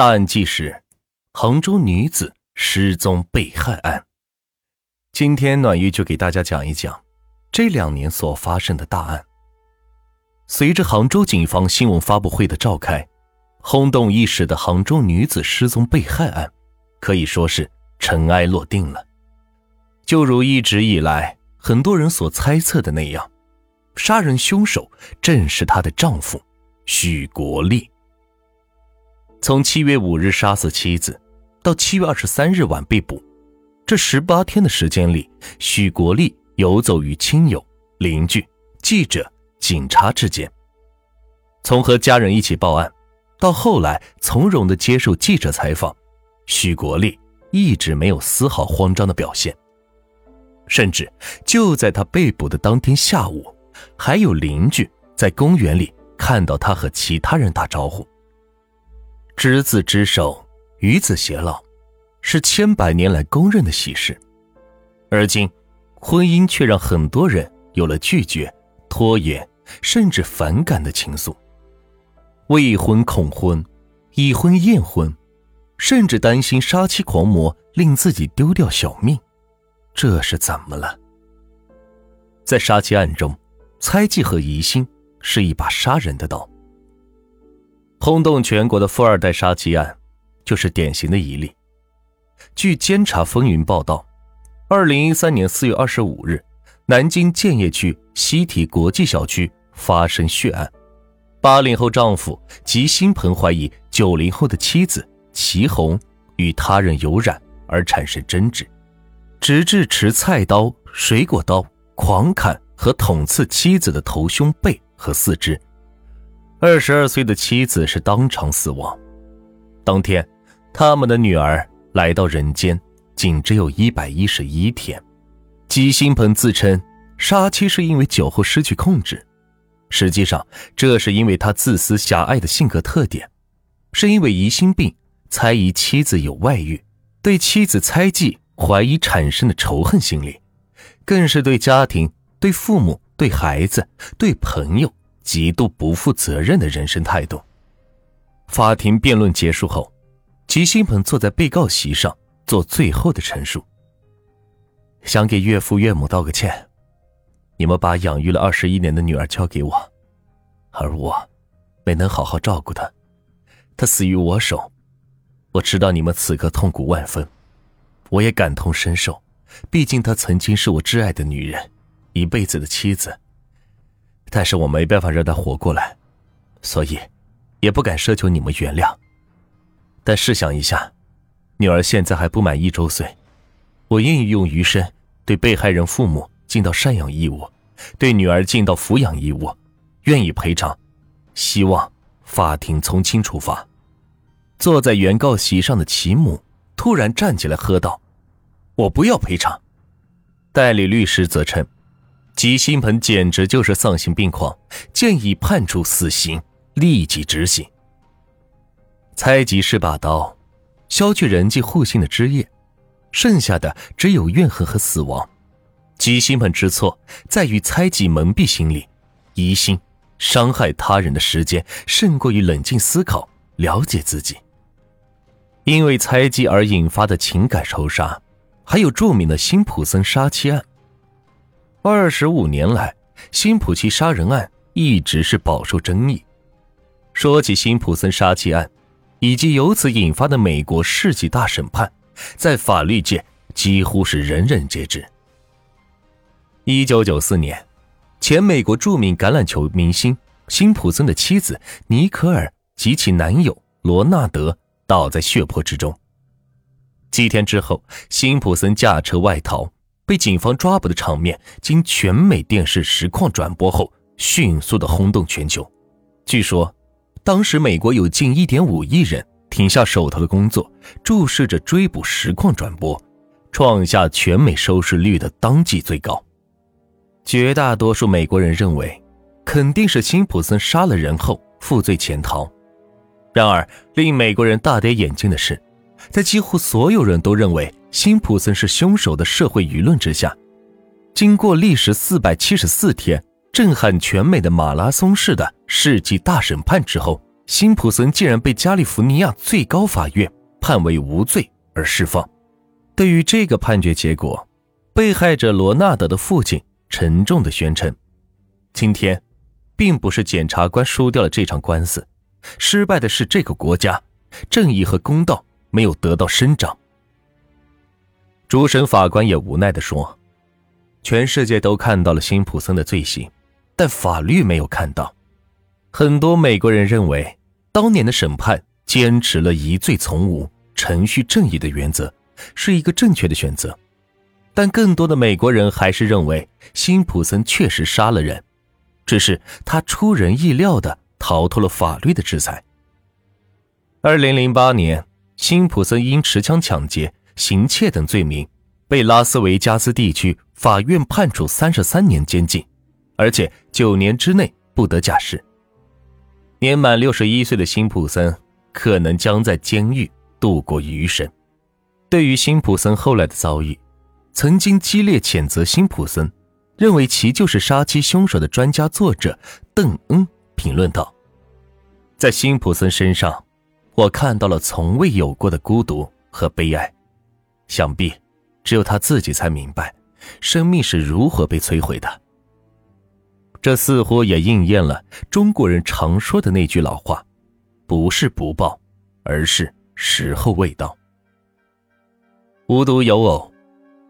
大案纪实：杭州女子失踪被害案。今天暖玉就给大家讲一讲这两年所发生的大案。随着杭州警方新闻发布会的召开，轰动一时的杭州女子失踪被害案可以说是尘埃落定了。就如一直以来很多人所猜测的那样，杀人凶手正是她的丈夫许国立。从七月五日杀死妻子，到七月二十三日晚被捕，这十八天的时间里，许国立游走于亲友、邻居、记者、警察之间。从和家人一起报案，到后来从容的接受记者采访，许国立一直没有丝毫慌张的表现。甚至就在他被捕的当天下午，还有邻居在公园里看到他和其他人打招呼。执子之手，与子偕老，是千百年来公认的喜事。而今，婚姻却让很多人有了拒绝、拖延，甚至反感的情愫。未婚恐婚，已婚厌婚，甚至担心杀妻狂魔令自己丢掉小命。这是怎么了？在杀妻案中，猜忌和疑心是一把杀人的刀。轰动全国的富二代杀妻案，就是典型的一例。据《监察风云》报道，二零一三年四月二十五日，南京建邺区西体国际小区发生血案。八零后丈夫吉新鹏怀疑九零后的妻子齐红与他人有染而产生争执，直至持菜刀、水果刀狂砍和捅刺妻子的头、胸、背和四肢。二十二岁的妻子是当场死亡。当天，他们的女儿来到人间，仅只有一百一十一天。吉新鹏自称杀妻是因为酒后失去控制，实际上这是因为他自私狭隘的性格特点，是因为疑心病，猜疑妻子有外遇，对妻子猜忌怀疑产生的仇恨心理，更是对家庭、对父母、对孩子、对朋友。极度不负责任的人生态度。法庭辩论结束后，吉新鹏坐在被告席上做最后的陈述。想给岳父岳母道个歉，你们把养育了二十一年的女儿交给我，而我没能好好照顾她，她死于我手。我知道你们此刻痛苦万分，我也感同身受，毕竟她曾经是我挚爱的女人，一辈子的妻子。但是我没办法让他活过来，所以也不敢奢求你们原谅。但试想一下，女儿现在还不满一周岁，我愿意用余生对被害人父母尽到赡养义务，对女儿尽到抚养义务，愿意赔偿。希望法庭从轻处罚。坐在原告席上的齐母突然站起来喝道：“我不要赔偿。”代理律师则称。吉新鹏简直就是丧心病狂，建议判处死刑，立即执行。猜忌是把刀，削去人际互信的枝叶，剩下的只有怨恨和死亡。吉新鹏之错在于猜忌蒙蔽心理，疑心伤害他人的时间胜过于冷静思考、了解自己。因为猜忌而引发的情感仇杀，还有著名的辛普森杀妻案。二十五年来，辛普奇杀人案一直是饱受争议。说起辛普森杀妻案，以及由此引发的美国世纪大审判，在法律界几乎是人人皆知。一九九四年，前美国著名橄榄球明星辛普森的妻子尼可尔及其男友罗纳德倒在血泊之中。几天之后，辛普森驾车外逃。被警方抓捕的场面，经全美电视实况转播后，迅速的轰动全球。据说，当时美国有近1.5亿人停下手头的工作，注视着追捕实况转播，创下全美收视率的当季最高。绝大多数美国人认为，肯定是辛普森杀了人后负罪潜逃。然而，令美国人大跌眼镜的是，在几乎所有人都认为。辛普森是凶手的社会舆论之下，经过历时四百七十四天、震撼全美的马拉松式的世纪大审判之后，辛普森竟然被加利福尼亚最高法院判为无罪而释放。对于这个判决结果，被害者罗纳德的父亲沉重的宣称：“今天，并不是检察官输掉了这场官司，失败的是这个国家，正义和公道没有得到伸张。”主审法官也无奈的说：“全世界都看到了辛普森的罪行，但法律没有看到。很多美国人认为，当年的审判坚持了疑罪从无、程序正义的原则，是一个正确的选择。但更多的美国人还是认为，辛普森确实杀了人，只是他出人意料的逃脱了法律的制裁。”二零零八年，辛普森因持枪抢劫。行窃等罪名，被拉斯维加斯地区法院判处三十三年监禁，而且九年之内不得假释。年满六十一岁的辛普森可能将在监狱度过余生。对于辛普森后来的遭遇，曾经激烈谴责辛普森，认为其就是杀妻凶手的专家作者邓恩评论道：“在辛普森身上，我看到了从未有过的孤独和悲哀。”想必，只有他自己才明白，生命是如何被摧毁的。这似乎也应验了中国人常说的那句老话：“不是不报，而是时候未到。”无独有偶，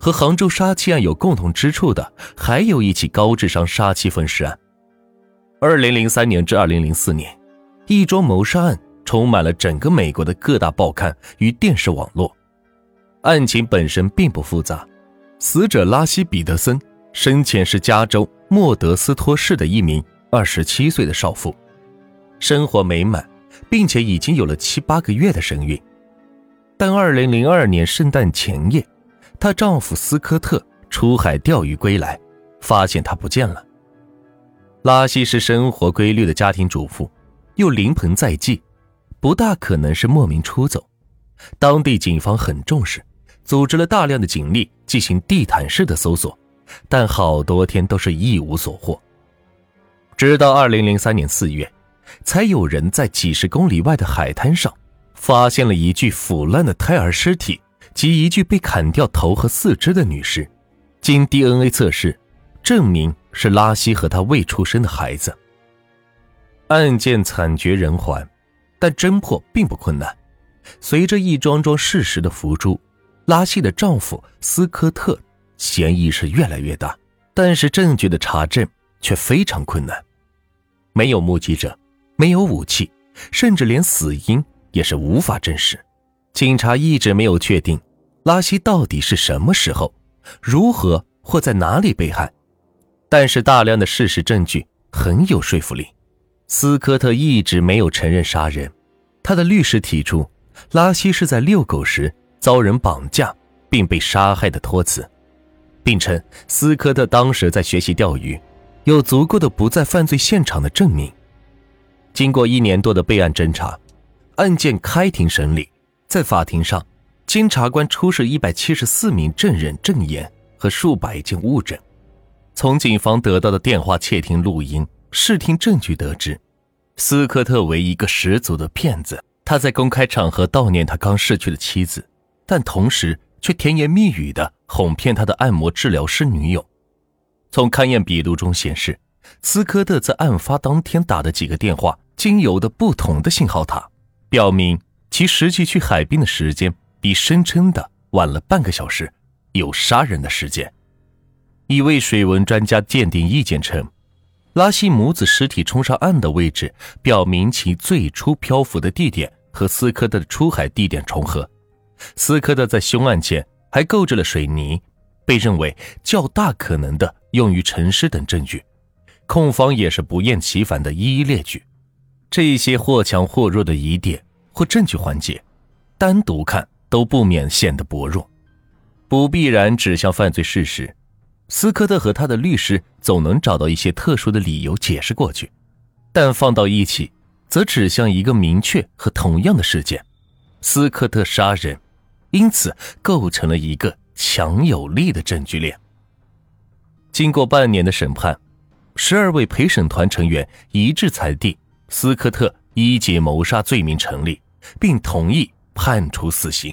和杭州杀妻案有共同之处的，还有一起高智商杀妻分尸案。二零零三年至二零零四年，一桩谋杀案充满了整个美国的各大报刊与电视网络。案情本身并不复杂，死者拉西·彼得森生前是加州莫德斯托市的一名二十七岁的少妇，生活美满，并且已经有了七八个月的身孕。但二零零二年圣诞前夜，她丈夫斯科特出海钓鱼归来，发现她不见了。拉西是生活规律的家庭主妇，又临盆在即，不大可能是莫名出走。当地警方很重视。组织了大量的警力进行地毯式的搜索，但好多天都是一无所获。直到二零零三年四月，才有人在几十公里外的海滩上发现了一具腐烂的胎儿尸体及一具被砍掉头和四肢的女尸。经 DNA 测试，证明是拉西和他未出生的孩子。案件惨绝人寰，但侦破并不困难。随着一桩桩事实的浮出。拉西的丈夫斯科特嫌疑是越来越大，但是证据的查证却非常困难，没有目击者，没有武器，甚至连死因也是无法证实。警察一直没有确定拉西到底是什么时候、如何或在哪里被害，但是大量的事实证据很有说服力。斯科特一直没有承认杀人，他的律师提出拉西是在遛狗时。遭人绑架并被杀害的托词，并称斯科特当时在学习钓鱼，有足够的不在犯罪现场的证明。经过一年多的备案侦查，案件开庭审理，在法庭上，经察官出示一百七十四名证人证言和数百件物证，从警方得到的电话窃听录音、视听证据得知，斯科特为一个十足的骗子，他在公开场合悼念他刚逝去的妻子。但同时却甜言蜜语的哄骗他的按摩治疗师女友。从勘验笔录中显示，斯科特在案发当天打的几个电话经由的不同的信号塔，表明其实际去海滨的时间比声称的晚了半个小时，有杀人的时间。一位水文专家鉴定意见称，拉西母子尸体冲上岸的位置，表明其最初漂浮的地点和斯科特的出海地点重合。斯科特在凶案前还购置了水泥，被认为较大可能的用于沉尸等证据，控方也是不厌其烦的一一列举。这些或强或弱的疑点或证据环节，单独看都不免显得薄弱，不必然指向犯罪事实。斯科特和他的律师总能找到一些特殊的理由解释过去，但放到一起，则指向一个明确和同样的事件：斯科特杀人。因此，构成了一个强有力的证据链。经过半年的审判，十二位陪审团成员一致裁定斯科特一级谋杀罪名成立，并同意判处死刑。